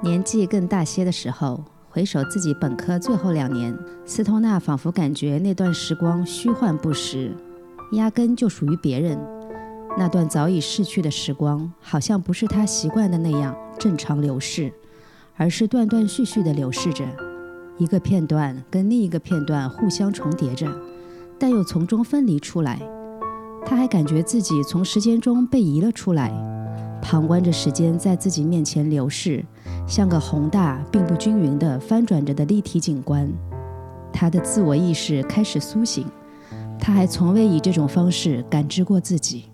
年纪更大些的时候，回首自己本科最后两年，斯通纳仿佛感觉那段时光虚幻不实，压根就属于别人。那段早已逝去的时光，好像不是他习惯的那样正常流逝，而是断断续续地流逝着，一个片段跟另一个片段互相重叠着，但又从中分离出来。他还感觉自己从时间中被移了出来，旁观着时间在自己面前流逝，像个宏大并不均匀的翻转着的立体景观。他的自我意识开始苏醒，他还从未以这种方式感知过自己。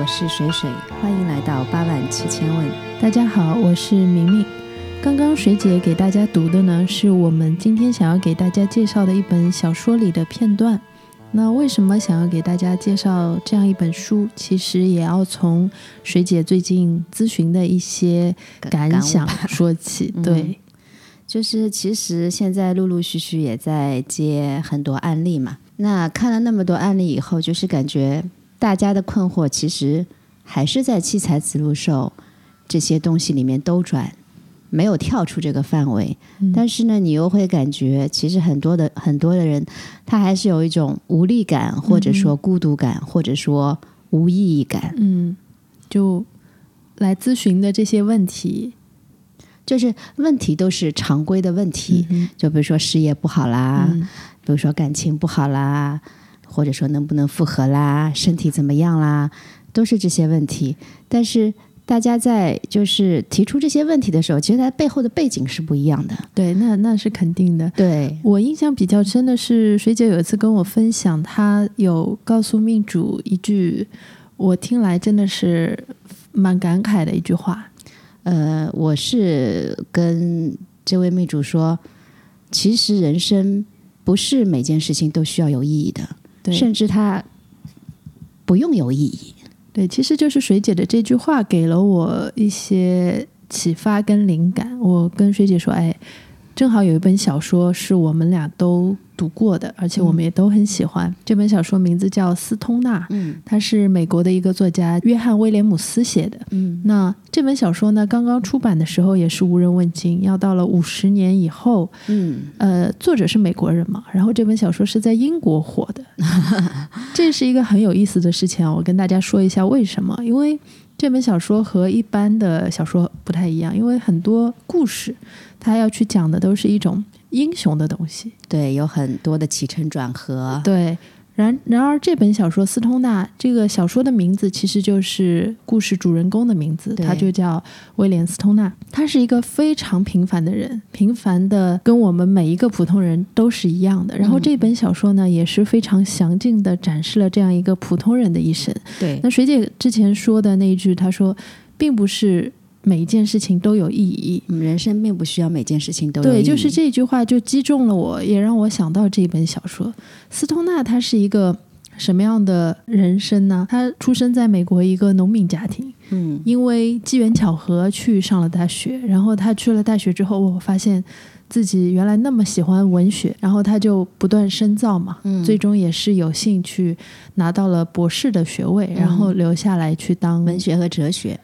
我是水水，欢迎来到八万七千问。大家好，我是明明。刚刚水姐给大家读的呢，是我们今天想要给大家介绍的一本小说里的片段。那为什么想要给大家介绍这样一本书？其实也要从水姐最近咨询的一些感想说起。对，就是其实现在陆陆续续也在接很多案例嘛。那看了那么多案例以后，就是感觉。大家的困惑其实还是在七彩子路兽这些东西里面兜转，没有跳出这个范围。但是呢，你又会感觉，其实很多的很多的人，他还是有一种无力感，或者说孤独感，或者说无意义感。嗯，就来咨询的这些问题，就是问题都是常规的问题，就比如说事业不好啦，比如说感情不好啦。或者说能不能复合啦，身体怎么样啦，都是这些问题。但是大家在就是提出这些问题的时候，其实它背后的背景是不一样的。对，那那是肯定的。对我印象比较深的是，水姐有一次跟我分享，她有告诉命主一句，我听来真的是蛮感慨的一句话。呃，我是跟这位命主说，其实人生不是每件事情都需要有意义的。甚至它不用有意义。对，其实就是水姐的这句话给了我一些启发跟灵感。我跟水姐说：“哎。”正好有一本小说是我们俩都读过的，而且我们也都很喜欢。这本小说名字叫《斯通纳》，嗯，它是美国的一个作家约翰威廉姆斯写的。嗯，那这本小说呢，刚刚出版的时候也是无人问津，要到了五十年以后，嗯，呃，作者是美国人嘛，然后这本小说是在英国火的，这是一个很有意思的事情啊！我跟大家说一下为什么，因为这本小说和一般的小说不太一样，因为很多故事。他要去讲的都是一种英雄的东西，对，有很多的起承转合，对。然然而，这本小说《斯通纳》这个小说的名字其实就是故事主人公的名字，他就叫威廉·斯通纳。他是一个非常平凡的人，平凡的跟我们每一个普通人都是一样的。然后这本小说呢，也是非常详尽的展示了这样一个普通人的一生。对。那水姐之前说的那一句，她说，并不是。每一件事情都有意义，人生并不需要每件事情都有对，就是这句话就击中了我，也让我想到这本小说。斯通纳他是一个什么样的人生呢？他出生在美国一个农民家庭，嗯，因为机缘巧合去上了大学，然后他去了大学之后，我发现自己原来那么喜欢文学，然后他就不断深造嘛，嗯，最终也是有幸去拿到了博士的学位，然后留下来去当文学和哲学。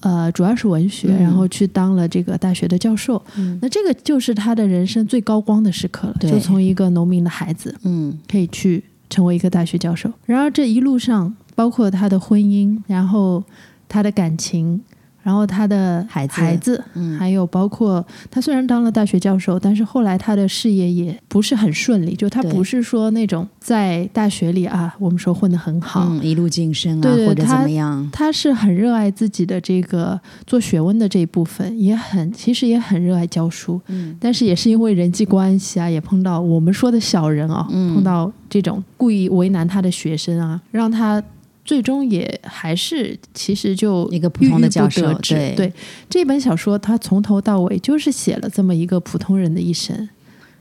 呃，主要是文学，然后去当了这个大学的教授。那这个就是他的人生最高光的时刻了，就从一个农民的孩子，嗯，可以去成为一个大学教授。然而这一路上，包括他的婚姻，然后他的感情。然后他的孩子，孩子，还有包括他虽然当了大学教授，但是后来他的事业也不是很顺利。就他不是说那种在大学里啊，我们说混得很好，一路晋升啊，或者怎么样。他是很热爱自己的这个做学问的这一部分，也很其实也很热爱教书。嗯，但是也是因为人际关系啊，也碰到我们说的小人啊，碰到这种故意为难他的学生啊，让他。最终也还是其实就一个普通的教授，对。对，这本小说他从头到尾就是写了这么一个普通人的一生，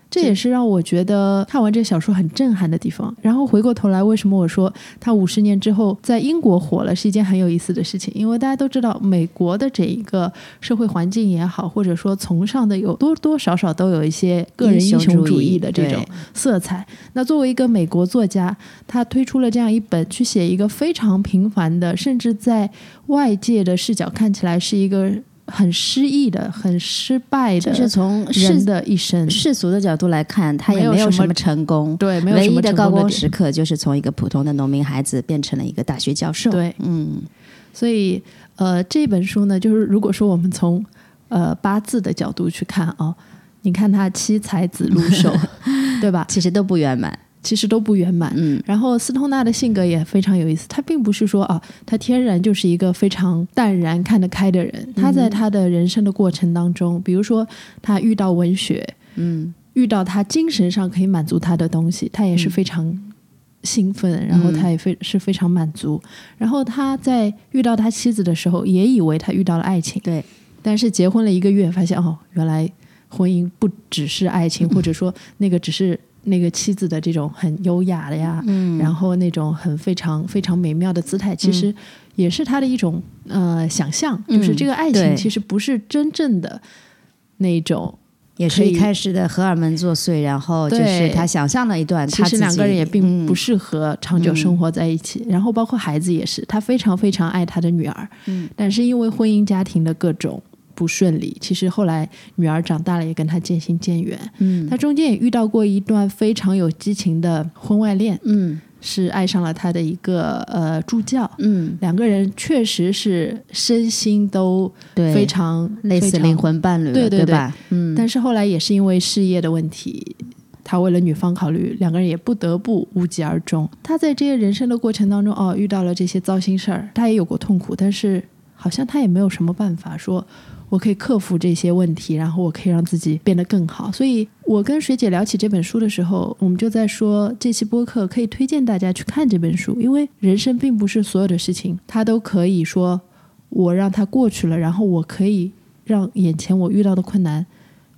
这也是让我觉得看完这个小说很震撼的地方。然后回过头来，为什么我说他五十年之后在英国火了是一件很有意思的事情？因为大家都知道，美国的这一个社会环境也好，或者说崇尚的有多多少少都有一些个人英雄主义的这种色彩。那作为一个美国作家，他推出了这样一本，去写一个非常平凡的，甚至在外界的视角看起来是一个。很失意的，很失败的，就是从人的一生世俗的角度来看，他也没有什么成功。对，唯一的高光时刻就是从一个普通的农民孩子变成了一个大学教授。对，嗯，所以呃，这本书呢，就是如果说我们从呃八字的角度去看啊，你看他七才子入寿，对吧？其实都不圆满。其实都不圆满，嗯，然后斯通纳的性格也非常有意思。他并不是说啊，他天然就是一个非常淡然、看得开的人。他在他的人生的过程当中，比如说他遇到文学，嗯，遇到他精神上可以满足他的东西，他也是非常兴奋，然后他也非是非常满足。然后他在遇到他妻子的时候，也以为他遇到了爱情，对。但是结婚了一个月，发现哦，原来婚姻不只是爱情，或者说那个只是。那个妻子的这种很优雅的呀，嗯，然后那种很非常非常美妙的姿态，其实也是他的一种呃想象，就是这个爱情其实不是真正的那种，也是一开始的荷尔蒙作祟，然后就是他想象了一段，其实两个人也并不适合长久生活在一起，然后包括孩子也是，他非常非常爱他的女儿，嗯，但是因为婚姻家庭的各种。不顺利，其实后来女儿长大了，也跟他渐行渐远。嗯，他中间也遇到过一段非常有激情的婚外恋。嗯，是爱上了他的一个呃助教。嗯，两个人确实是身心都非常类似灵魂伴侣，对对对，嗯。但是后来也是因为事业的问题，他为了女方考虑，两个人也不得不无疾而终。他在这些人生的过程当中，哦，遇到了这些糟心事儿，他也有过痛苦，但是好像他也没有什么办法说。我可以克服这些问题，然后我可以让自己变得更好。所以我跟水姐聊起这本书的时候，我们就在说，这期播客可以推荐大家去看这本书，因为人生并不是所有的事情，它都可以说我让它过去了，然后我可以让眼前我遇到的困难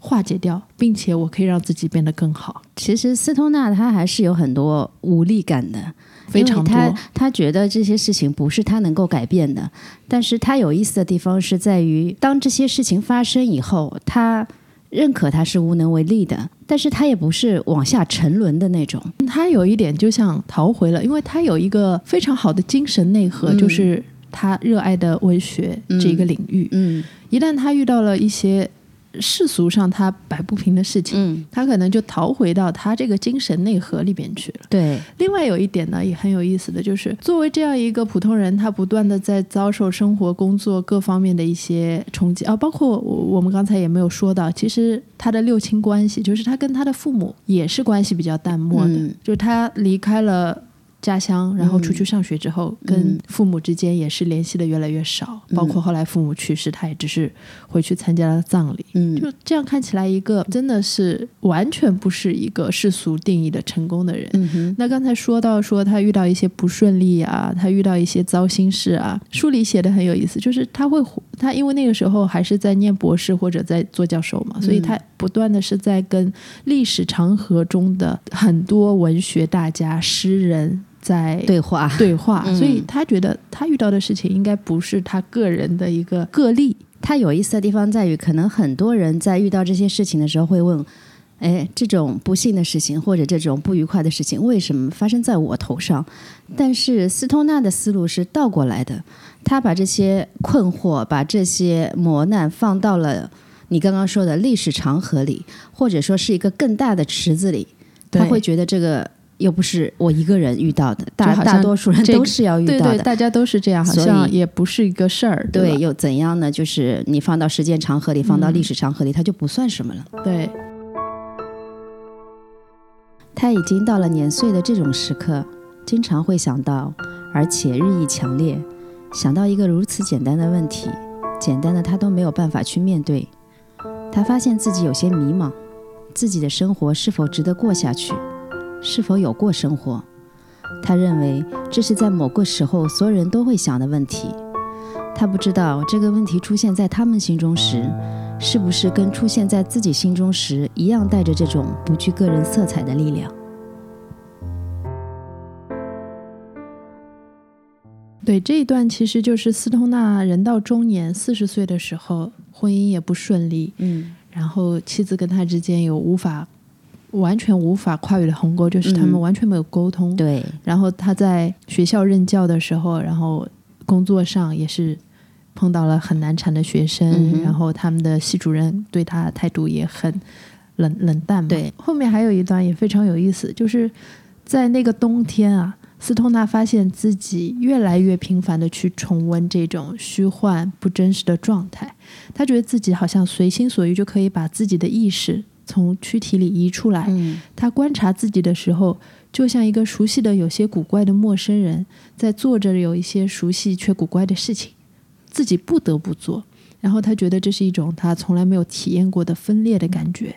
化解掉，并且我可以让自己变得更好。其实斯通纳他还是有很多无力感的。非常多，他他觉得这些事情不是他能够改变的，但是他有意思的地方是在于，当这些事情发生以后，他认可他是无能为力的，但是他也不是往下沉沦的那种。他有一点就像逃回了，因为他有一个非常好的精神内核，就是他热爱的文学这一个领域。嗯，一旦他遇到了一些。世俗上他摆不平的事情，嗯，他可能就逃回到他这个精神内核里边去了。对，另外有一点呢，也很有意思的就是，作为这样一个普通人，他不断的在遭受生活、工作各方面的一些冲击啊，包括我们刚才也没有说到，其实他的六亲关系，就是他跟他的父母也是关系比较淡漠的，就是他离开了。家乡，然后出去上学之后，跟父母之间也是联系的越来越少。包括后来父母去世，他也只是回去参加了葬礼。嗯，就这样看起来，一个真的是完全不是一个世俗定义的成功的人。那刚才说到说他遇到一些不顺利啊，他遇到一些糟心事啊，书里写的很有意思，就是他会他因为那个时候还是在念博士或者在做教授嘛，所以他不断的是在跟历史长河中的很多文学大家、诗人。在对话，对话，所以他觉得他遇到的事情应该不是他个人的一个个例。他有意思的地方在于，可能很多人在遇到这些事情的时候会问：“哎，这种不幸的事情或者这种不愉快的事情，为什么发生在我头上？”但是斯通纳的思路是倒过来的，他把这些困惑、把这些磨难放到了你刚刚说的历史长河里，或者说是一个更大的池子里，他会觉得这个。又不是我一个人遇到的，大大多数人都是要遇到的，对对，大家都是这样，好像也不是一个事儿。对，又怎样呢？就是你放到时间长河里，放到历史长河里，它就不算什么了。对，他已经到了年岁的这种时刻，经常会想到，而且日益强烈，想到一个如此简单的问题，简单的他都没有办法去面对。他发现自己有些迷茫，自己的生活是否值得过下去？是否有过生活？他认为这是在某个时候所有人都会想的问题。他不知道这个问题出现在他们心中时，是不是跟出现在自己心中时一样，带着这种不具个人色彩的力量？对这一段，其实就是斯通纳人到中年四十岁的时候，婚姻也不顺利，嗯然后妻子跟他之间有无法完全无法跨越的鸿沟，就是他们嗯。完全没有沟通。对，然后他在学校任教的时候，然后工作上也是碰到了很难缠的学生，嗯然后他们的系主任对他态度也很冷冷淡嘛。对，后面还有一段也非常有意思，就是在那个冬天啊，斯通纳发现自己越来越频繁的去重温这种虚幻不真实的状态，他觉得自己好像随心所欲就可以把自己的意识从躯体里移出来，嗯他观察自己的时候，就像一个熟悉的、有些古怪的陌生人，在做着有一些熟悉却古怪的事情，自己不得不做。然后他觉得这是一种他从来没有体验过的分裂的感觉。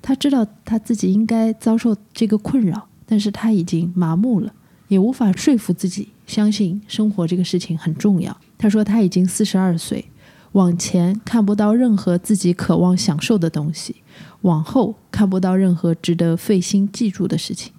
他知道他自己应该遭受这个困扰，但是他已经麻木了，也无法说服自己相信生活这个事情很重要。他说他已经四十二岁，往前看不到任何自己渴望享受的东西，往后看不到任何值得费心记住的事情。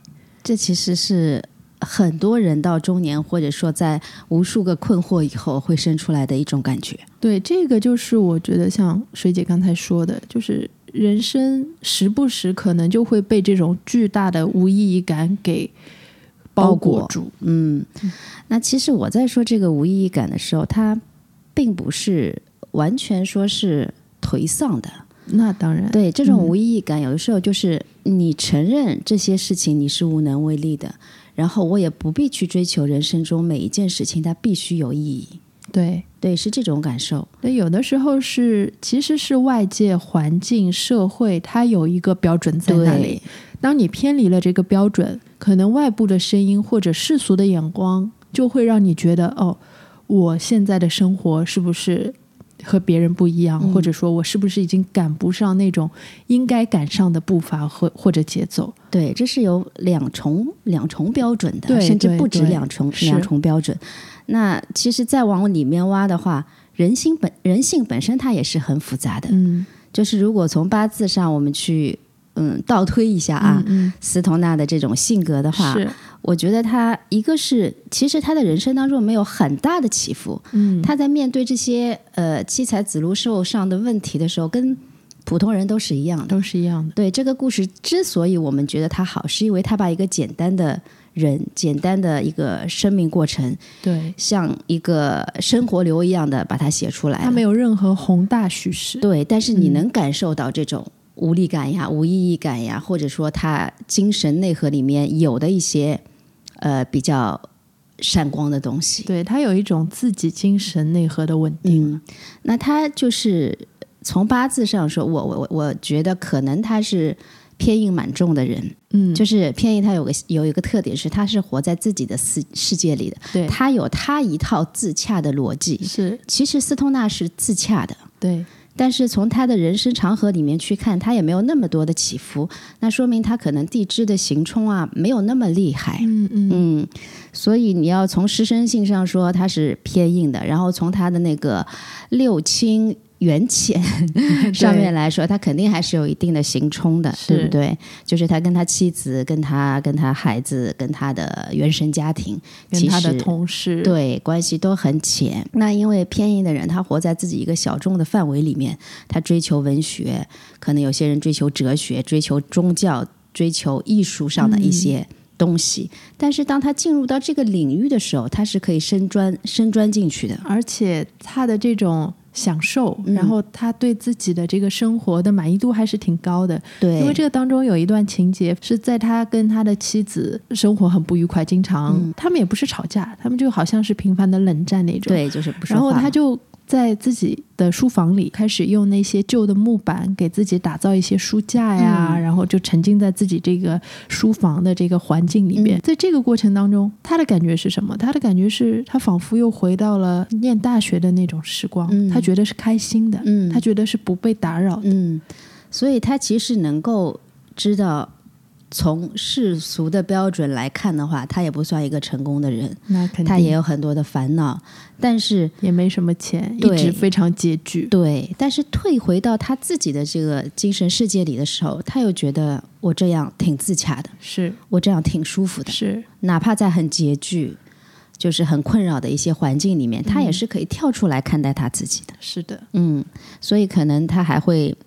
这其实是很多人到中年，或者说在无数个困惑以后会生出来的一种感觉。对，这个就是我觉得像水姐刚才说的，就是人生时不时可能就会被这种巨大的无意义感给包裹住。嗯，那其实我在说这个无意义感的时候，它并不是完全说是颓丧的。那当然，对，这种嗯无意义感，有的时候就是你承认这些事情你是无能为力的，然后我也不必去追求人生中每一件事情它必须有意义。对。对，是这种感受。那有的时候是，其实是外界环境、社会，它有一个标准在那里。，当你偏离了这个标准，可能外部的声音或者世俗的眼光，就会让你觉得，哦，我现在的生活是不是和别人不一样，嗯或者说我是不是已经赶不上那种应该赶上的步伐或或者节奏？对，这是有两重两重标准的，甚至不止两重两重标准。那其实再往里面挖的话，人心本人性本身它也是很复杂的。嗯就是如果从八字上我们去嗯倒推一下啊，嗯斯通纳的这种性格的嗯，话，是，我觉得他一个是其实他的人生当中没有很大的起伏，嗯，他在面对这些呃七彩子路兽上的问题的时候，跟普通人都是一样的。都是一样的。对这个故事之所以我们觉得它好，是因为他把一个简单的人、简单的一个生命过程，对，像一个生活流一样的把它写出来了。它没有任何宏大叙事。对，但是你嗯能感受到这种无力感呀、无意义感呀，或者说他精神内核里面有的一些呃比较闪光的东西。对，他有一种自己精神内核的稳定。嗯，那他就是从八字上说，我我我我觉得可能他是偏硬蛮重的人，嗯，就是偏硬他有个有一个特点是他是活在自己的世世界里的，对，他有他一套自洽的逻辑。是。其实斯通纳是自洽的，对，但是从他的人生长河里面去看，他也没有那么多的起伏，那说明他可能地支的行冲啊没有那么厉害。嗯嗯嗯，所以你要从师生性上说他是偏硬的，然后从他的那个六亲缘浅 上面来说，他肯定还是有一定的行冲的，对不对？就是他跟他妻子、跟他、跟他孩子、跟他的原生家庭，其跟他的实同事，对，关系都很浅。那因为偏硬的人，他活在自己一个小众的范围里面，他追求文学，可能有些人追求哲学、追求宗教、追求艺术上的一些东西。但是当他进入到这个领域的时候，他是可以深钻深钻进去的。而且他的这种享受，嗯然后他对自己的这个生活的满意度还是挺高的。对，因为这个当中有一段情节是在他跟他的妻子生活很不愉快，经常、嗯他们也不是吵架，他们就好像是频繁的冷战那种。对，就是然后他就在自己的书房里开始用那些旧的木板给自己打造一些书架呀，嗯然后就沉浸在自己这个书房的这个环境里面。嗯在这个过程当中，他的感觉是什么？他的感觉是他仿佛又回到了念大学的那种时光，嗯他觉得是开心的，嗯他觉得是不被打扰的。嗯，所以他其实能够知道从世俗的标准来看的话，他也不算一个成功的人，那肯定他也有很多的烦恼，但是也没什么钱，一直非常拮据。对，但是退回到他自己的这个精神世界里的时候，他又觉得我这样挺自洽的，是我这样挺舒服的，是，哪怕在很拮据。就是很困扰的一些环境里面，他也是可以跳出来看待他自己的。是的，嗯，所以可能他还会，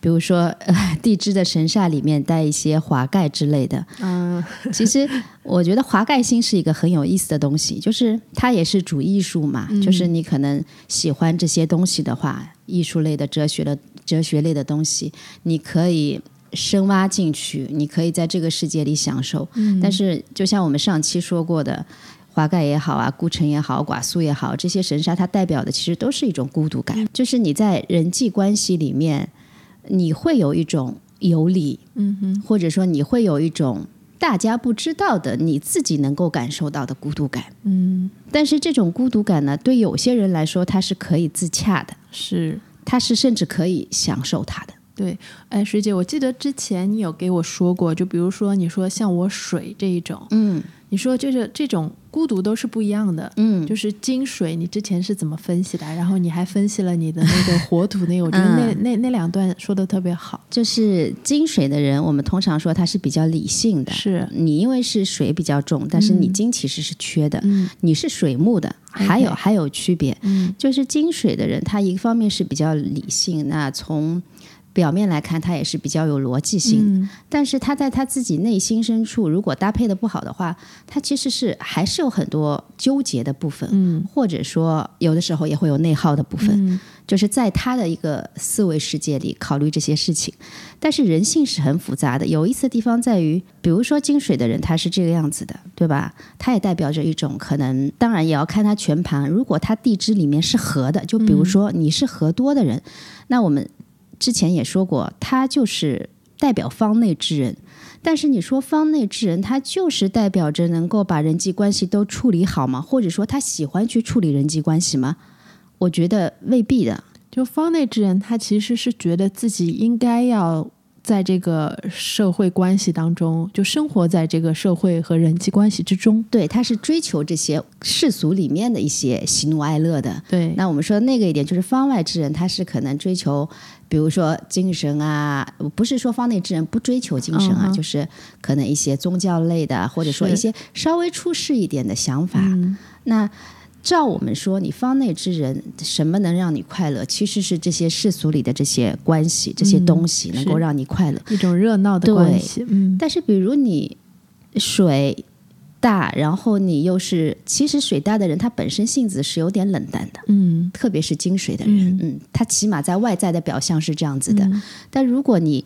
比如说、呃、地支的神煞里面带一些华盖之类的。嗯，其实我觉得华盖星是一个很有意思的东西，就是它也是主艺术嘛，就是你可能喜欢这些东西的话，艺术类的、哲学的、哲学类的东西，你可以。深挖进去，你可以在这个世界里享受。但是，就像我们上期说过的，华盖也好啊，孤城也好，寡宿也好，这些神煞它代表的其实都是一种孤独感，就是你在人际关系里面，你会有一种游离，嗯哼，或者说你会有一种大家不知道的，你自己能够感受到的孤独感。嗯，但是这种孤独感呢，对有些人来说，它是可以自洽的，是。他是甚至可以享受它的。对，哎，水姐，我记得之前你有给我说过，就比如说你说像我水这一种，嗯你说就是这种孤独都是不一样的，嗯，就是金水，你之前是怎么分析的？然后你还分析了你的那个 火土那个，我觉得那、那那两段说的特别好。就是金水的人，我们通常说他是比较理性的。是，你因为是水比较重，但是你金其实是缺的，嗯你是水木的，还有还有区别。嗯就是金水的人，他一方面是比较理性，那从表面来看，他也是比较有逻辑性。嗯但是他在他自己内心深处，如果搭配的不好的话，他其实是还是有很多纠结的部分，嗯或者说有的时候也会有内耗的部分。嗯就是在他的一个思维世界里考虑这些事情，但是人性是很复杂的。有意思的地方在于，比如说金水的人，他是这个样子的，对吧？他也代表着一种可能，当然也要看他全盘。如果他地支里面是合的，就比如说你是合多的人，那我们之前也说过，他就是代表方内之人。但是你说方内之人，他就是代表着能够把人际关系都处理好吗？或者说他喜欢去处理人际关系吗？我觉得未必的。就方内之人，他其实是觉得自己应该要在这个社会关系当中，就生活在这个社会和人际关系之中。对，他是追求这些世俗里面的一些喜怒哀乐的。对，那我们说那个一点，就是方外之人，他是可能追求，比如说精神啊，不是说方内之人不追求精神啊，嗯就是可能一些宗教类的，或者说一些稍微出世一点的想法。嗯那照我们说，你方内之人，什么能让你快乐？其实是这些世俗里的这些关系、这些嗯东西能够让你快乐。一种热闹的关系。嗯，但是比如你水大，然后你又是，其实水大的人他本身性子是有点冷淡的，嗯特别是金水的人，嗯他起码在外在的表象是这样子的。嗯但如果你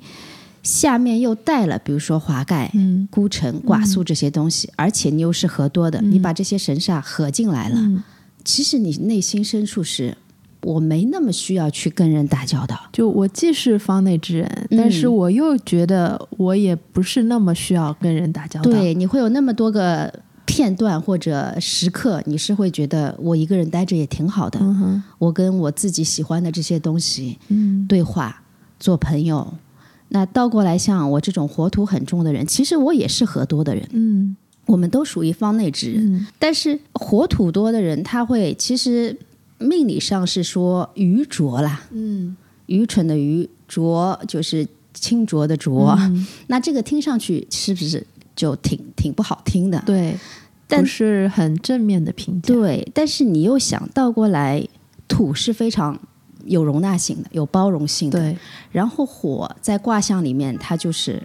下面又带了，比如说华盖、嗯孤城、寡宿这些东西，而且你又是合多的，你把这些神煞合进来了，嗯，其实你内心深处是。我没那么需要去跟人打交道，就我既是方内之人，但是我又觉得我也不是那么需要跟人打交道。，对，你会有那么多个片段或者时刻，你是会觉得我一个人待着也挺好的。嗯，我跟我自己喜欢的这些东西嗯对话、做朋友。那倒过来，像我这种火土很重的人，其实我也是合多的人，嗯我们都属于方内之人。嗯但是火土多的人，他会其实命理上是说愚拙啦，嗯，愚蠢的愚，拙就是清浊的浊。嗯那这个听上去是不是就挺挺不好听的？对，但不是很正面的评价。对，但是你又想倒过来，土是非常有容纳性的，有包容性的。对，然后火在卦象里面，它就是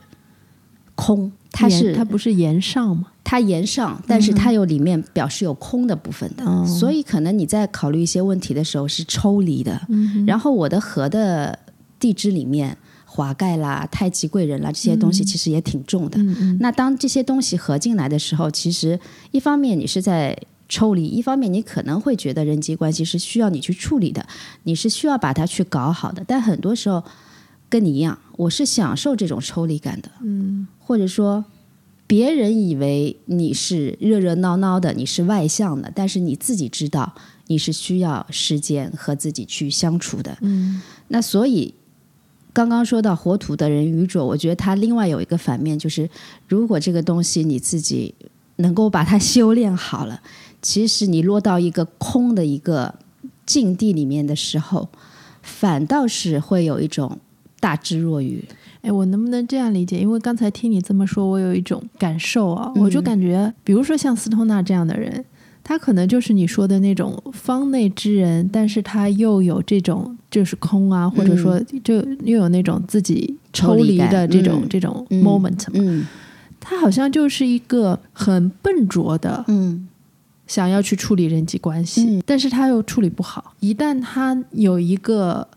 空，它是它不是言上吗？它言上，但是它有里面表示有空的部分的，哦所以可能你在考虑一些问题的时候是抽离的。嗯然后我的河的地支里面，华盖啦、太极贵人啦这些东西其实也挺重的。嗯嗯那当这些东西合进来的时候，其实一方面你是在抽离，一方面你可能会觉得人际关系是需要你去处理的，你是需要把它去搞好的。但很多时候跟你一样，我是享受这种抽离感的，嗯或者说。别人以为你是热热闹闹的，你是外向的，但是你自己知道你是需要时间和自己去相处的。嗯那所以刚刚说到火土的人愚拙，我觉得他另外有一个反面，就是如果这个东西你自己能够把它修炼好了，其实你落到一个空的一个境地里面的时候，反倒是会有一种大智若愚。哎，我能不能这样理解？因为刚才听你这么说，我有一种感受啊，嗯我就感觉，比如说像斯通纳这样的人，他可能就是你说的那种方内之人，但是他又有这种就是空啊，或者说就又有那种自己抽离的这种、嗯这种嗯 moment 嘛。嗯他好像就是一个很笨拙的嗯想要去处理人际关系，嗯但是他又处理不好。一旦他有一个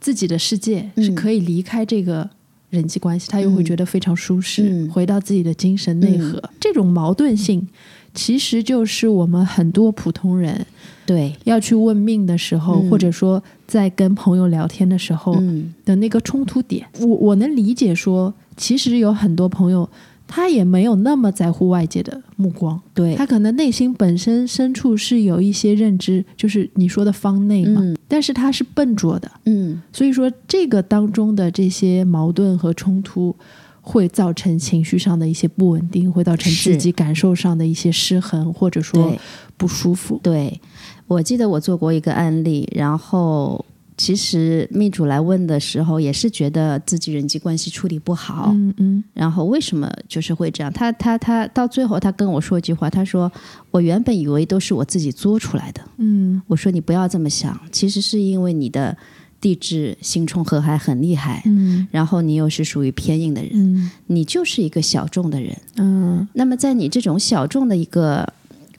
自己的世界，嗯是可以离开这个人际关系，他又会觉得非常舒适，嗯回到自己的精神内核。这种矛盾性，其实就是我们很多普通人对，要去问命的时候，嗯或者说在跟朋友聊天的时候嗯的那个冲突点。我我能理解说，其实有很多朋友。他也没有那么在乎外界的目光，对，他可能内心本身深处是有一些认知，就是你说的方内嘛，嗯。但是他是笨拙的，嗯。所以说这个当中的这些矛盾和冲突，会造成情绪上的一些不稳定，会造成自己感受上的一些失衡，或者说。不舒服。对，我记得我做过一个案例，然后其实命主来问的时候，也是觉得自己人际关系处理不好，嗯嗯然后为什么就是会这样？他他他到最后，他跟我说一句话，他说：“我原本以为都是我自己作出来的。嗯”我说：“你不要这么想，其实是因为你的地质星冲合还很厉害。”嗯然后你又是属于偏硬的人，嗯你就是一个小众的人。嗯那么在你这种小众的一个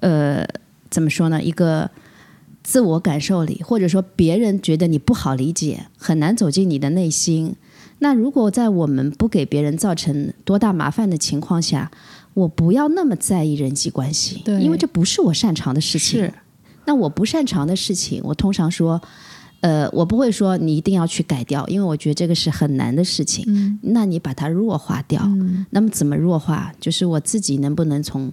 呃，怎么说呢？一个自我感受里，或者说别人觉得你不好理解，很难走进你的内心。那如果在我们不给别人造成多大麻烦的情况下，我不要那么在意人际关系，对因为这不是我擅长的事情。是那我不擅长的事情，我通常说，呃，我不会说你一定要去改掉，因为我觉得这个是很难的事情。嗯那你把它弱化掉，嗯那么怎么弱化？就是我自己能不能从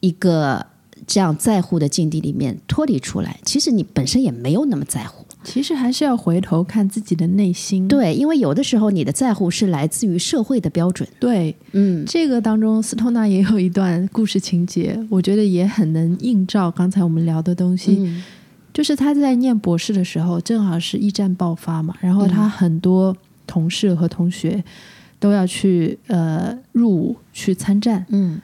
一个这样在乎的境地里面脱离出来？其实你本身也没有那么在乎，其实还是要回头看自己的内心。对，因为有的时候你的在乎是来自于社会的标准，对，嗯这个当中，斯通纳也有一段故事情节，我觉得也很能映照刚才我们聊的东西。嗯就是他在念博士的时候，正好是一战爆发嘛，然后嗯他很多同事和同学都要去呃入伍去参战。嗯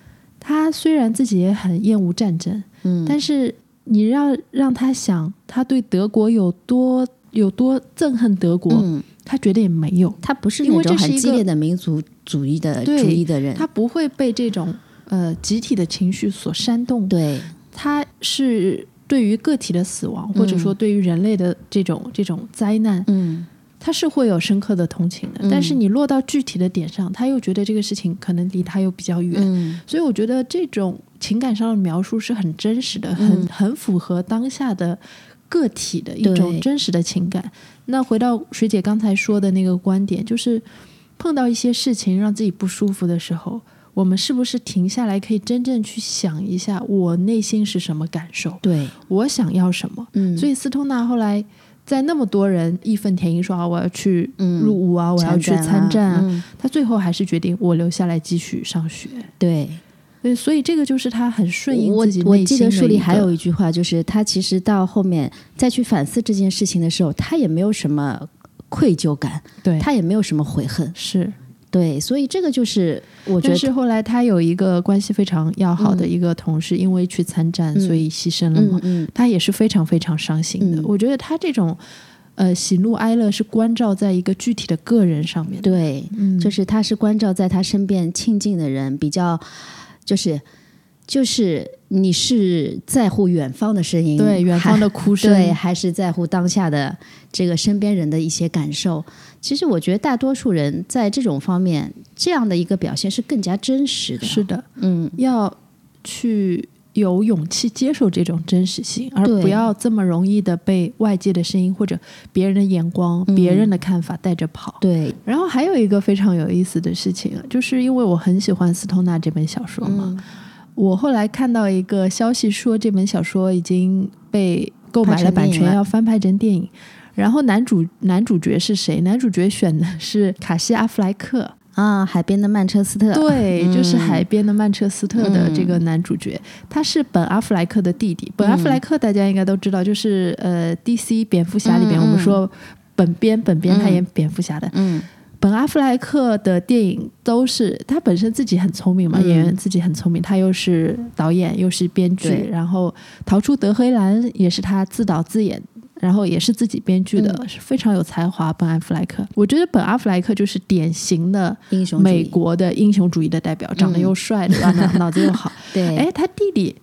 他虽然自己也很厌恶战争，嗯，但是你要让他想他对德国有多有多憎恨德国，嗯，他觉得也没有，他不是因那种很激烈的民族主义的主义的人，他不会被这种呃集体的情绪所煽动。对。他是对于个体的死亡，或者嗯。说对于人类的这种这种灾难，嗯他是会有深刻的同情的。嗯但是你落到具体的点上，他又觉得这个事情可能离他又比较远，嗯所以我觉得这种情感上的描述是很真实的，很嗯很符合当下的个体的一种真实的情感。那回到水姐刚才说的那个观点，就是碰到一些事情让自己不舒服的时候。我们是不是停下来，可以真正去想一下，我内心是什么感受，对，我想要什么？嗯，所以斯通纳后来在那么多人义愤填膺说啊，我要去嗯入伍啊，我要去参战啊，嗯，他最后还是决定我留下来继续上学。对。对，所以这个就是他很顺应我自己我记得书里还有一句话，就是他其实到后面再去反思这件事情的时候，他也没有什么愧疚感，对，他也没有什么悔恨。是，对，所以这个就是我觉得但是后来他有一个关系非常要好的嗯一个同事，因为去参战，嗯所以牺牲了嘛嗯，嗯他也是非常非常伤心的。嗯我觉得他这种呃喜怒哀乐是关照在一个具体的个人上面，对，嗯，就是他是关照在他身边亲近的人，比较就是就是你是在乎远方的声音，对远方的哭声，对，还是在乎当下的这个身边人的一些感受。其实我觉得大多数人在这种方面，这样的一个表现是更加真实的。是的，嗯，要去有勇气接受这种真实性，而不要这么容易的被外界的声音或者别人的眼光、嗯别人的看法带着跑。对，然后还有一个非常有意思的事情啊，就是因为我很喜欢斯通纳这本小说嘛，嗯我后来看到一个消息说这本小说已经被购买了版权，要翻拍成电影。然后男主男主角是谁？男主角选的是卡西·阿弗莱克，啊，海边的曼彻斯特，对，嗯就是海边的曼彻斯特的这个男主角，他是本·阿弗莱克的弟弟。本·阿弗莱克大家应该都知道，就是呃，DC 蝙蝠侠里边嗯嗯我们说本编本编他嗯演蝙蝠侠的。嗯本·阿弗莱克的电影都是他本身自己很聪明嘛，嗯演员自己很聪明，他又是导演又是编剧，然后《逃出德黑兰》也是他自导自演。然后也是自己编剧的，嗯。是非常有才华。本·阿弗莱克，我觉得本·阿弗莱克就是典型的英雄美国的英雄主义的代表，长得又帅，对吧？脑 脑子又好。对，哎，他弟弟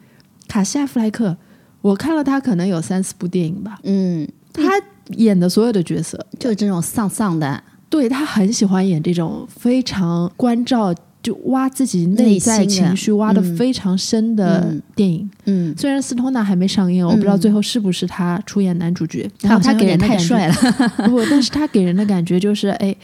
卡西·阿弗莱克，我看了他可能有三四部电影吧，嗯，他演的所有的角色，就是这种丧丧的，对他很喜欢演这种非常关照，就挖自己内在情绪挖的嗯。非常深的嗯。电影。嗯，虽然斯通纳还没上映，我不知道嗯最后是不是他出演男主角，然他后他给人的太感觉帅了，不，但是他给人的感觉就是，哎，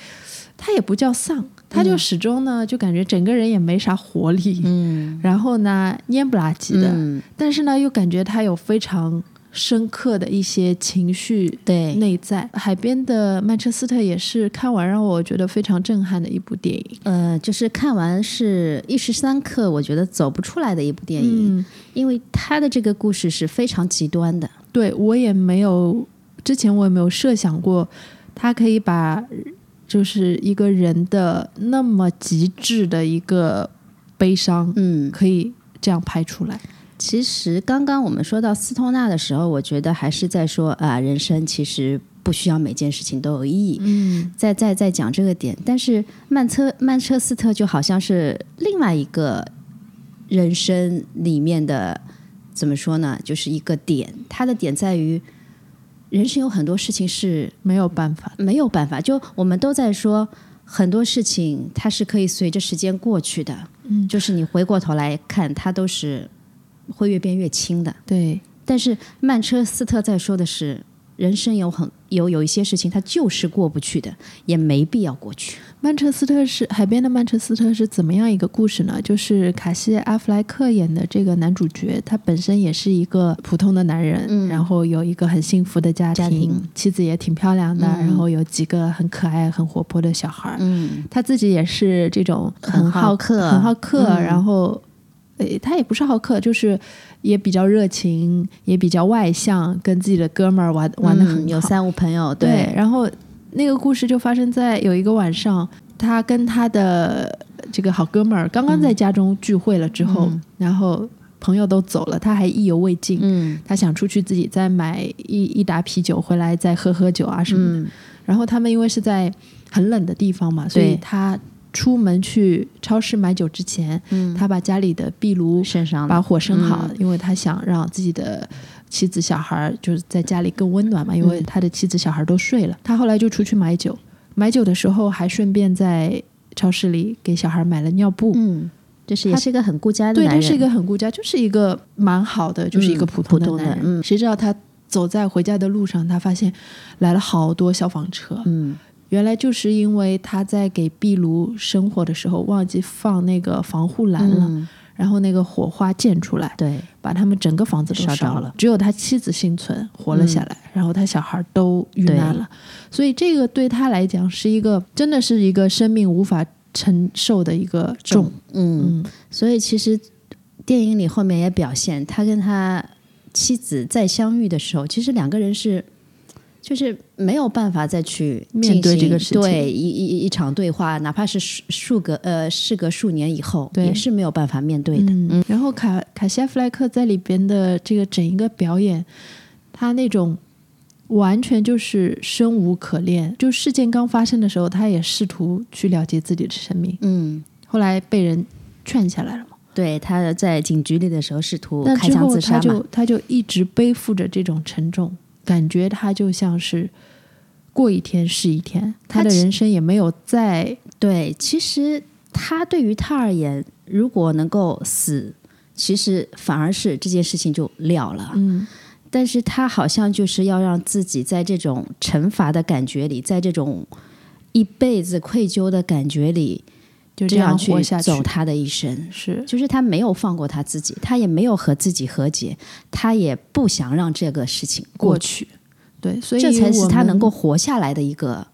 他也不叫丧，他就嗯始终呢，就感觉整个人也没啥活力，嗯。然后呢，蔫不拉几的，嗯，但是呢，又感觉他有非常深刻的一些情绪对，内在。海边的曼彻斯特也是看完让我觉得非常震撼的一部电影。呃，就是看完是一时三刻，我觉得走不出来的一部电影，嗯，因为他的这个故事是非常极端的，对我也没有，之前我也没有设想过，他可以把就是一个人的那么极致的一个悲伤，嗯，可以这样拍出来。其实刚刚我们说到斯通纳的时候，我觉得还是在说啊、人生其实不需要每件事情都有意义，嗯，在在在讲这个点。但是曼彻曼彻斯特就好像是另外一个人生里面的怎么说呢？就是一个点，它的点在于人生有很多事情是没有办法。没有办法，就我们都在说很多事情它是可以随着时间过去的，嗯，就是你回过头来看，它都是会越变越轻的。对，但是曼彻斯特在说的是，人生有很有有一些事情，它就是过不去的，也没必要过去。曼彻斯特是海边的曼彻斯特是怎么样一个故事呢？就是卡西·阿弗莱克演的这个男主角，他本身也是一个普通的男人，嗯然后有一个很幸福的家庭，家庭妻子也挺漂亮的，嗯然后有几个很可爱、很活泼的小孩儿。嗯，他自己也是这种很好好客很好客，嗯然后。诶，他也不是好客，就是也比较热情，也比较外向，跟自己的哥们儿玩玩的很好、嗯有三五朋友，对，然后那个故事就发生在有一个晚上，他跟他的这个好哥们儿刚刚在家中聚会了之后，嗯。然后朋友都走了，他还意犹未尽，嗯。他想出去自己再买一一打啤酒回来再喝喝酒啊什么的。嗯。然后他们因为是在很冷的地方嘛，所以他出门去超市买酒之前，嗯，他把家里的壁炉身上把火生好，嗯因为他想让自己的妻子小孩儿就是在家里更温暖嘛，因为嗯他的妻子小孩都睡了。他后来就出去买酒，买酒的时候还顺便在超市里给小孩买了尿布。嗯，就是也他是一个很顾家的对，男人，他是一个很顾家，就是一个蛮好的，就是一个嗯普通的普通的男人。嗯谁知道他走在回家的路上，他发现来了好多消防车。嗯原来就是因为他在给壁炉生火的时候忘记放那个防护栏了，嗯，然后那个火花溅出来，对，把他们整个房子都烧着了。只有他妻子幸存活了下来，然后他小孩都遇难了，所以这个对他来讲是一个真的是一个生命无法承受的一个重，嗯，嗯。所以其实电影里后面也表现，他跟他妻子再相遇的时候，其实两个人是。就是没有办法再去面对这个事情对一一一场对话，哪怕是数数个呃事隔数年以后，对也是没有办法面对的。嗯，然后卡卡西亚弗莱克在里边的这个整一个表演，他那种完全就是生无可恋。就事件刚发生的时候，他也试图去了结自己的生命，嗯，后来被人劝下来了嘛。对，他在警局里的时候试图但开枪自杀嘛，就他就一直背负着这种沉重，感觉他就像是过一天是一天，他的人生也没有再对，其实他对于他而言，如果能够死，其实反而是这件事情就了了。嗯但是他好像就是要让自己在这种惩罚的感觉里，在这种一辈子愧疚的感觉里，就这样下去。走他的一生。是就是他没有放过他自己，他也没有和自己和解，他也不想让这个事情过过去。对，所以这才是他能够活下来的一个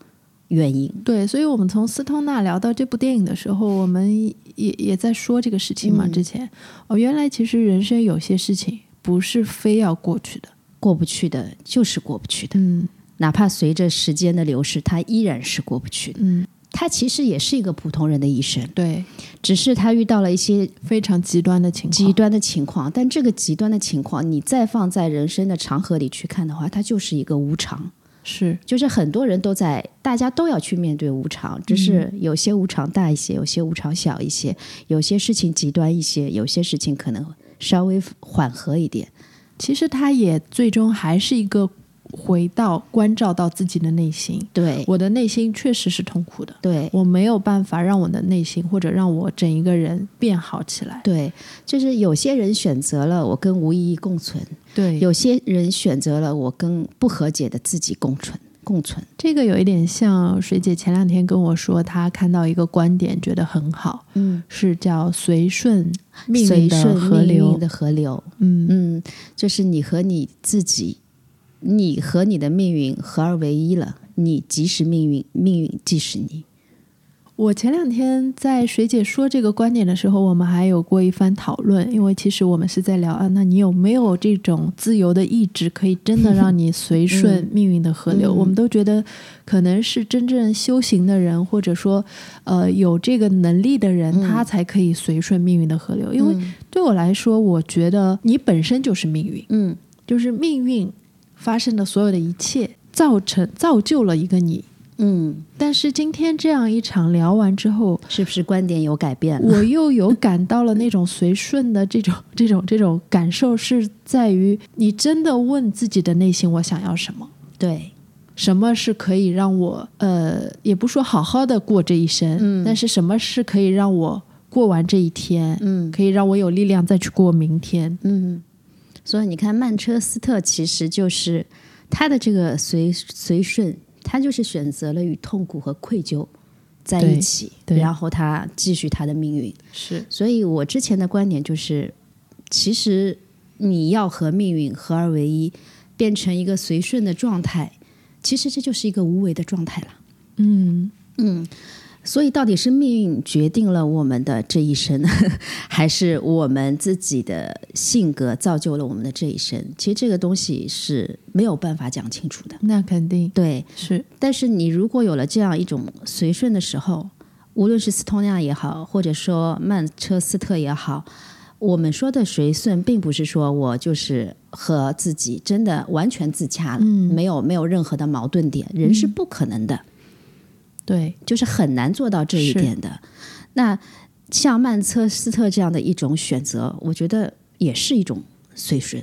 原因。对，所以我们从斯通纳聊到这部电影的时候，我们也也在说这个事情嘛。嗯之前哦，原来其实人生有些事情不是非要过去的。过不去的，就是过不去的。嗯哪怕随着时间的流逝，他依然是过不去的。嗯，他其实也是一个普通人的一生，对，只是他遇到了一些非常极端的情况。极端的情况。但这个极端的情况，你再放在人生的长河里去看的话，它就是一个无常。是就是很多人都在，大家都要去面对无常，只是有些无常大一些，有些无常小一些，有些事情极端一些，有些事情可能稍微缓和一点。其实他也最终还是一个回到关照到自己的内心。对我的内心确实是痛苦的，对我没有办法让我的内心或者让我整一个人变好起来。对，就是有些人选择了我跟无意义共存，对，有些人选择了我跟不和解的自己共存。共存，这个有一点像水姐前两天跟我说，她看到一个观点，觉得很好，嗯，是叫随顺命运的随顺河流。的河流，嗯嗯，就是你和你自己，你和你的命运合二为一了。你即是命运，命运即是你。我前两天在水姐说这个观点的时候，我们还有过一番讨论，因为其实我们是在聊啊，那你有没有这种自由的意志，可以真的让你随顺命运的河流？嗯我们都觉得可能是真正修行的人，或者说呃有这个能力的人，嗯他才可以随顺命运的河流。因为嗯对我来说，我觉得你本身就是命运，嗯就是命运发生的所有的一切，造成造就了一个你。嗯，但是今天这样一场聊完之后，是不是观点有改变了？我又有感到了那种随顺的这种 这种这种感受，是在于你真的问自己的内心，我想要什么？对，什么是可以让我呃，也不说好好的过这一生，嗯但是什么是可以让我过完这一天，嗯可以让我有力量再去过明天？嗯，所以你看，曼彻斯特其实就是他的这个随随顺，他就是选择了与痛苦和愧疚在一起，然后他继续他的命运。是所以我之前的观点就是，其实你要和命运合二为一，变成一个随顺的状态，其实这就是一个无为的状态了。嗯，嗯，所以到底是命运决定了我们的这一生，还是我们自己的性格造就了我们的这一生？其实这个东西是没有办法讲清楚的。那肯定对，是但是你如果有了这样一种随顺的时候，无论是斯通纳也好，或者说曼彻斯特也好，我们说的随顺，并不是说我就是和自己真的完全自洽了，嗯没有没有任何的矛盾点，人是不可能的。对，就是很难做到这一点的。那像曼彻斯特这样的一种选择，我觉得也是一种随顺。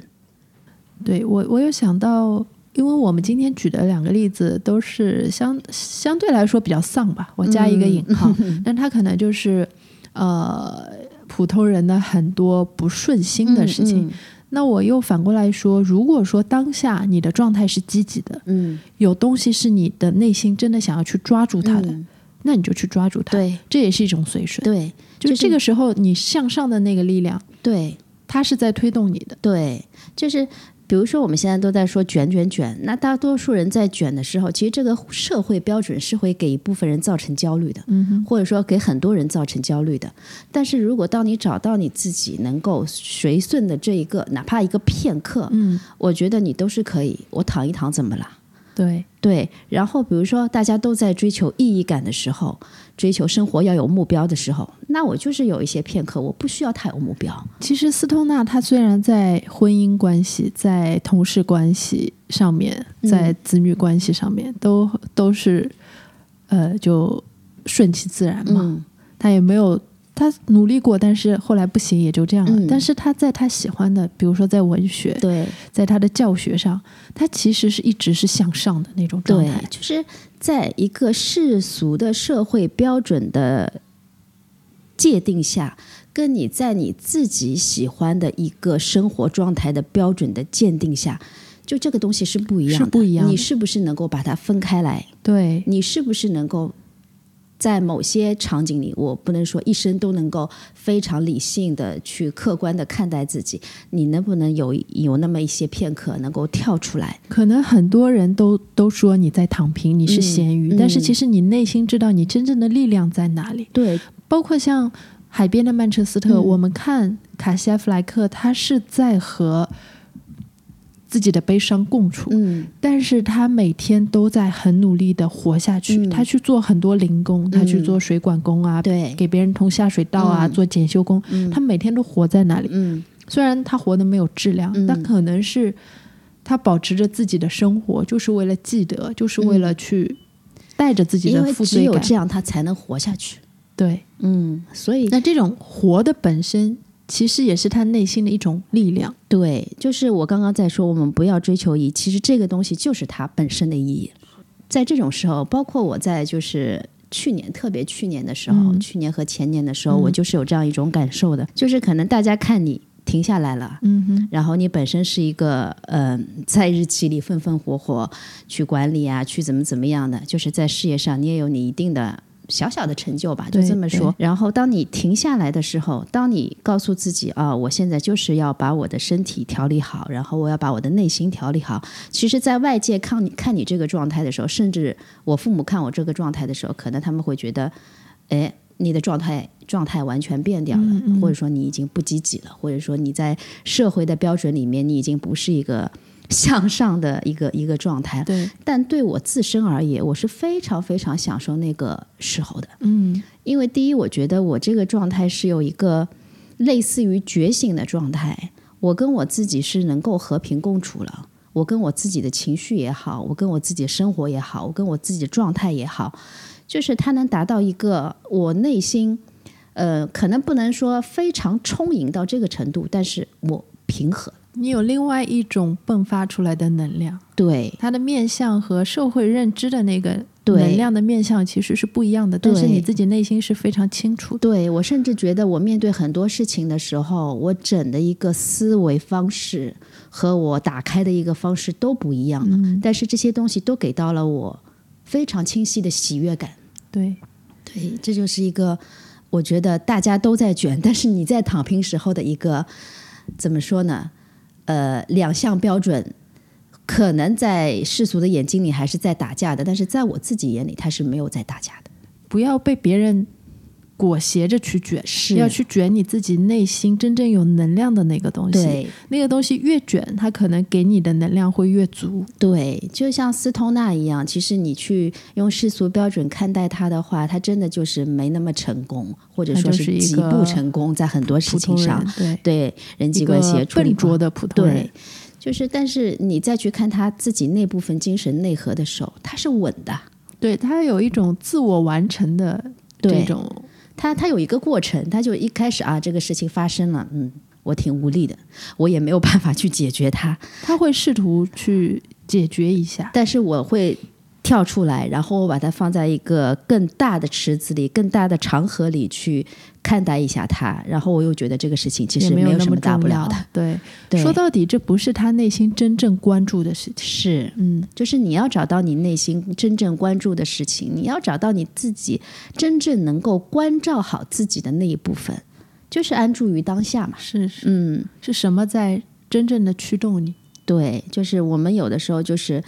对我，我有想到，因为我们今天举的两个例子都是相相对来说比较丧吧，我加一个引号，但他可能就是呃普通人的很多不顺心的事情。嗯那我又反过来说，如果说当下你的状态是积极的，嗯，有东西是你的内心真的想要去抓住它的，嗯那你就去抓住它，对这也是一种随顺。对就是这个时候你向上的那个力量，对它是在推动你的。对，就是。比如说，我们现在都在说卷卷卷，那大多数人在卷的时候，其实这个社会标准是会给一部分人造成焦虑的，嗯，或者说给很多人造成焦虑的。但是如果当你找到你自己能够随顺的这一个，哪怕一个片刻，嗯，我觉得你都是可以。我躺一躺怎么啦？对，对，然后比如说大家都在追求意义感的时候，追求生活要有目标的时候，那我就是有一些片刻，我不需要太有目标。其实斯通纳他虽然在婚姻关系、在同事关系上面、嗯在子女关系上面，都都是呃就顺其自然嘛，嗯他也没有。他努力过，但是后来不行，也就这样了。嗯但是他在他喜欢的，比如说在文学，对在他的教学上，他其实是一直是向上的那种状对态，。就是在一个世俗的社会标准的界定下，跟你在你自己喜欢的一个生活状态的标准的鉴定下，就这个东西是不一样的。是不一样的你是不是能够把它分开来？对，你是不是能够在某些场景里，我不能说一生都能够非常理性的去客观的看待自己。你能不能有有那么一些片刻能够跳出来？可能很多人都都说你在躺平，你是咸鱼，嗯但是其实你内心知道你真正的力量在哪里。对，包括像海边的曼彻斯特，嗯我们看卡西埃弗莱克，他是在和自己的悲伤共处，嗯。但是他每天都在很努力的活下去。嗯。他去做很多零工，他去做水管工啊，对，给别人通下水道啊，嗯。做检修工。嗯。他每天都活在那里，嗯。虽然他活的没有质量，嗯。但可能是他保持着自己的生活，就是为了记得，就是为了去带着自己的因为只负罪感。有这样，他才能活下去。对，嗯，所以那这种活的本身，其实也是他内心的一种力量。对，就是我刚刚在说，我们不要追求意义，其实这个东西就是它本身的意义。在这种时候，包括我在就是去年，特别去年的时候，嗯去年和前年的时候，嗯我就是有这样一种感受的，就是可能大家看你停下来了。嗯哼，然后你本身是一个呃，在日期里风风火火去管理啊，去怎么怎么样的，就是在事业上你也有你一定的小小的成就吧，就这么说。然后当你停下来的时候，当你告诉自己啊，我现在就是要把我的身体调理好，然后我要把我的内心调理好。其实，在外界看你看你这个状态的时候，甚至我父母看我这个状态的时候，可能他们会觉得，哎。你的状态状态完全变掉了，嗯嗯或者说你已经不积极了，或者说你在社会的标准里面，你已经不是一个向上的一个一个状态。对，但对我自身而言，我是非常非常享受那个时候的，嗯因为第一，我觉得我这个状态是有一个类似于觉醒的状态，我跟我自己是能够和平共处了。我跟我自己的情绪也好，我跟我自己的生活也好，我跟我自己的状态也好，就是它能达到一个我内心，呃，可能不能说非常充盈到这个程度，但是我平和。你有另外一种迸发出来的能量，对，它的面相和社会认知的那个能量的面相其实是不一样的，但是你自己内心是非常清楚的。对我甚至觉得，我面对很多事情的时候，我整的一个思维方式和我打开的一个方式都不一样了。嗯，但是这些东西都给到了我非常清晰的喜悦感。对，对，这就是一个我觉得大家都在卷，但是你在躺平时候的一个怎么说呢？呃，两项标准。可能在世俗的眼睛里还是在打架的，但是在我自己眼里，他是没有在打架的。不要被别人裹挟着去卷，是。要去卷你自己内心真正有能量的那个东西。对，那个东西越卷，它可能给你的能量会越足。对，就像斯通纳一样，其实你去用世俗标准看待他的话，他真的就是没那么成功，或者说是一不成功，在很多事情上。人，，对，对人际关系笨拙的普通人。对，，就是但是你再去看他自己那部分精神内核的时候，他是稳的，对他有一种自我完成的这对种，他他有一个过程，他就一开始啊，这个事情发生了，嗯，我挺无力的，我也没有办法去解决它，他会试图去解决一下。但是我会跳出来，然后我把它放在一个更大的池子里、更大的长河里去看待一下他，然后我又觉得这个事情其实没有什么大不了的。对，对，说到底，这不是他内心真正关注的事情。是，嗯，就是你要找到你内心真正关注的事情，你要找到你自己真正能够关照好自己的那一部分，就是安住于当下嘛。是是嗯，是什么在真正的驱动你？对，就是我们有的时候就是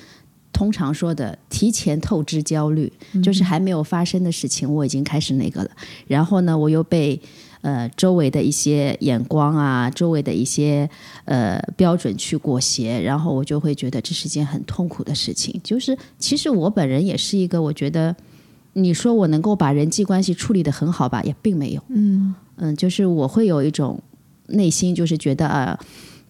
通常说的提前透支焦虑，就是还没有发生的事情，我已经开始那个了。然后呢，我又被呃周围的一些眼光啊，周围的一些呃标准去裹挟，然后我就会觉得这是一件很痛苦的事情。就是其实我本人也是一个，我觉得你说我能够把人际关系处理得很好吧，也并没有。嗯嗯，就是我会有一种内心就是觉得啊，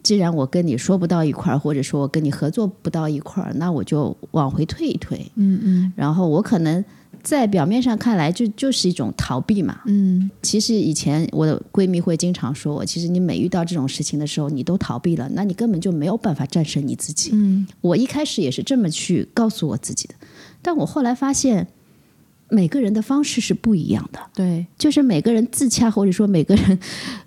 既然我跟你说不到一块儿，或者说我跟你合作不到一块儿，那我就往回退一退。嗯嗯然后我可能在表面上看来就就是一种逃避嘛。嗯其实以前我的闺蜜会经常说我，其实你每遇到这种事情的时候，你都逃避了，那你根本就没有办法战胜你自己。嗯我一开始也是这么去告诉我自己的，但我后来发现，每个人的方式是不一样的。对，就是每个人自洽，或者说每个人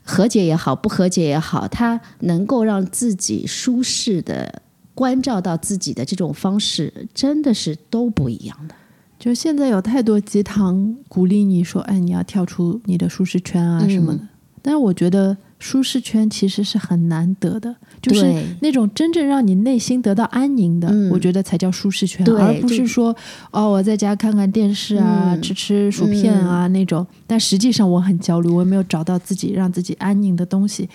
和解也好，不和解也好，他能够让自己舒适的关照到自己的这种方式，真的是都不一样的。就现在有太多鸡汤鼓励你说，哎，你要跳出你的舒适圈啊什么的。但是我觉得舒适圈其实是很难得的，就是那种真正让你内心得到安宁的，嗯我觉得才叫舒适圈，对而不是说哦，我在家看看电视啊，嗯吃吃薯片啊、那种。但实际上我很焦虑，我也没有找到自己让自己安宁的东西。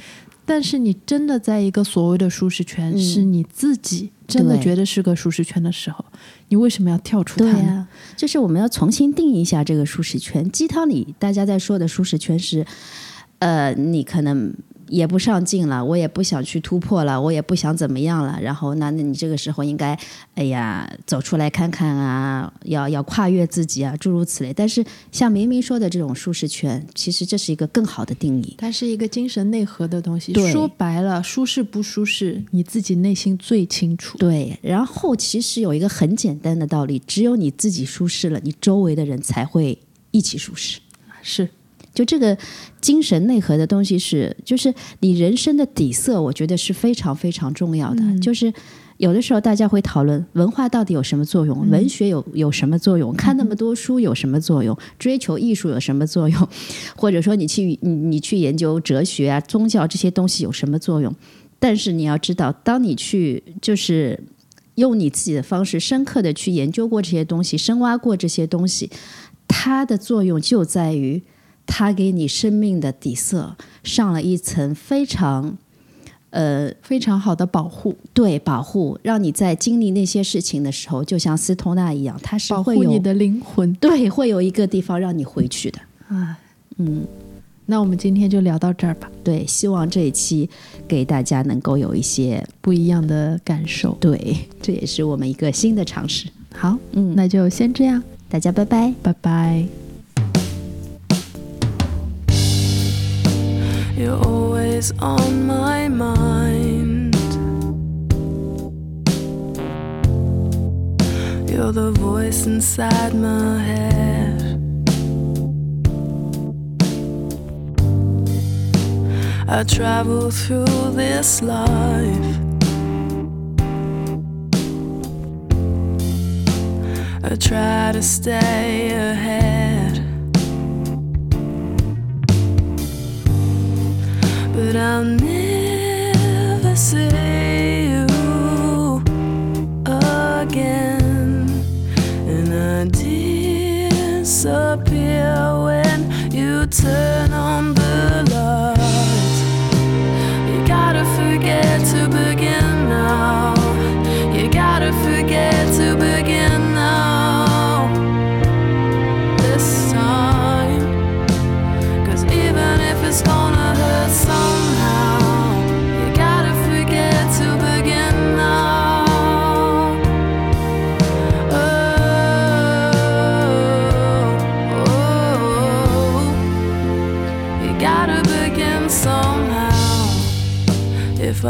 但是你真的在一个所谓的舒适圈，嗯是你自己真的觉得是个舒适圈的时候，你为什么要跳出它呢？就是我们要重新定义一下这个舒适圈。鸡汤里大家在说的舒适圈是，呃，你可能也不上进了，我也不想去突破了，我也不想怎么样了。然后那那你这个时候应该，哎呀，走出来看看啊，要要跨越自己啊，诸如此类。但是像明明说的这种舒适圈，其实这是一个更好的定义。它是一个精神内核的东西。对说白了，舒适不舒适，你自己内心最清楚。对，然后其实有一个很简单的道理，只有你自己舒适了，你周围的人才会一起舒适。是，就这个精神内核的东西是，就是你人生的底色，我觉得是非常非常重要的。就是有的时候大家会讨论文化到底有什么作用，文学有有什么作用，看那么多书有什么作用，追求艺术有什么作用，或者说你去你你去研究哲学啊、宗教这些东西有什么作用？但是你要知道，当你去就是。用你自己的方式，深刻的去研究过这些东西，深挖过这些东西，它的作用就在于它给你生命的底色上了一层非常呃非常好的保护，对保护，让你在经历那些事情的时候，就像斯通纳一样，它是保护你的灵魂。对会有一个地方让你回去的。啊，嗯，那我们今天就聊到这儿吧，对，希望这一期给大家能够有一些不一样的感受。对，这也是我们一个新的尝试。好，嗯，那就先这样，大家拜拜。拜拜。You're always on my mind. You're the voice inside my head. I travel through this life. I try to stay ahead. I'll never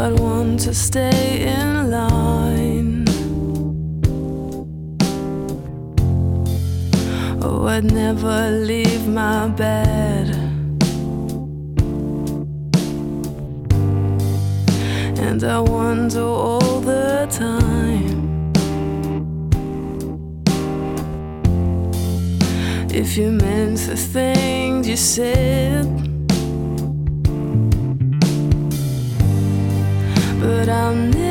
I'd want to stay in line. Oh, I'd never leave my bed. And I wonder all the time if you meant the things you said. 想你。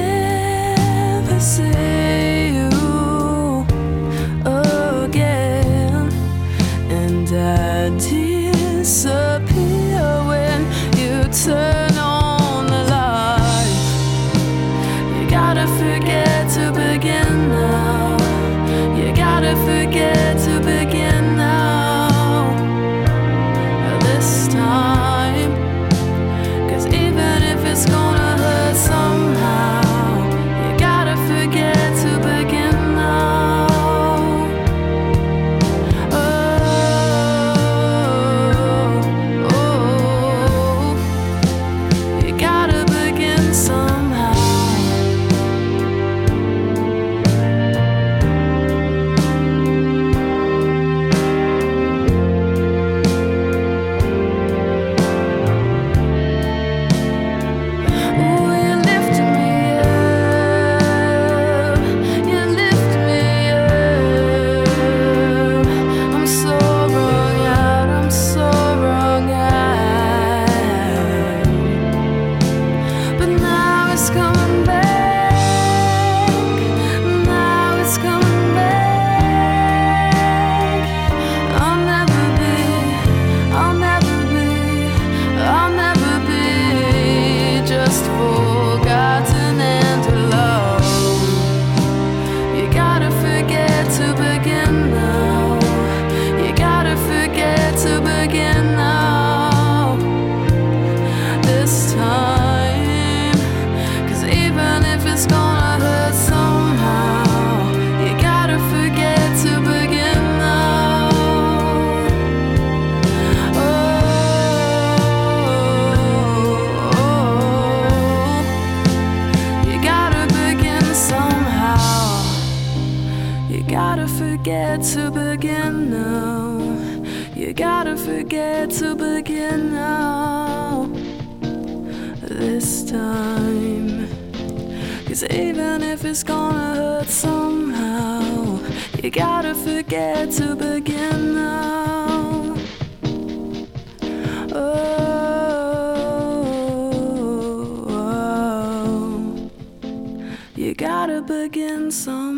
Somehow, you gotta forget to begin now. Oh, oh, oh. you gotta begin somehow.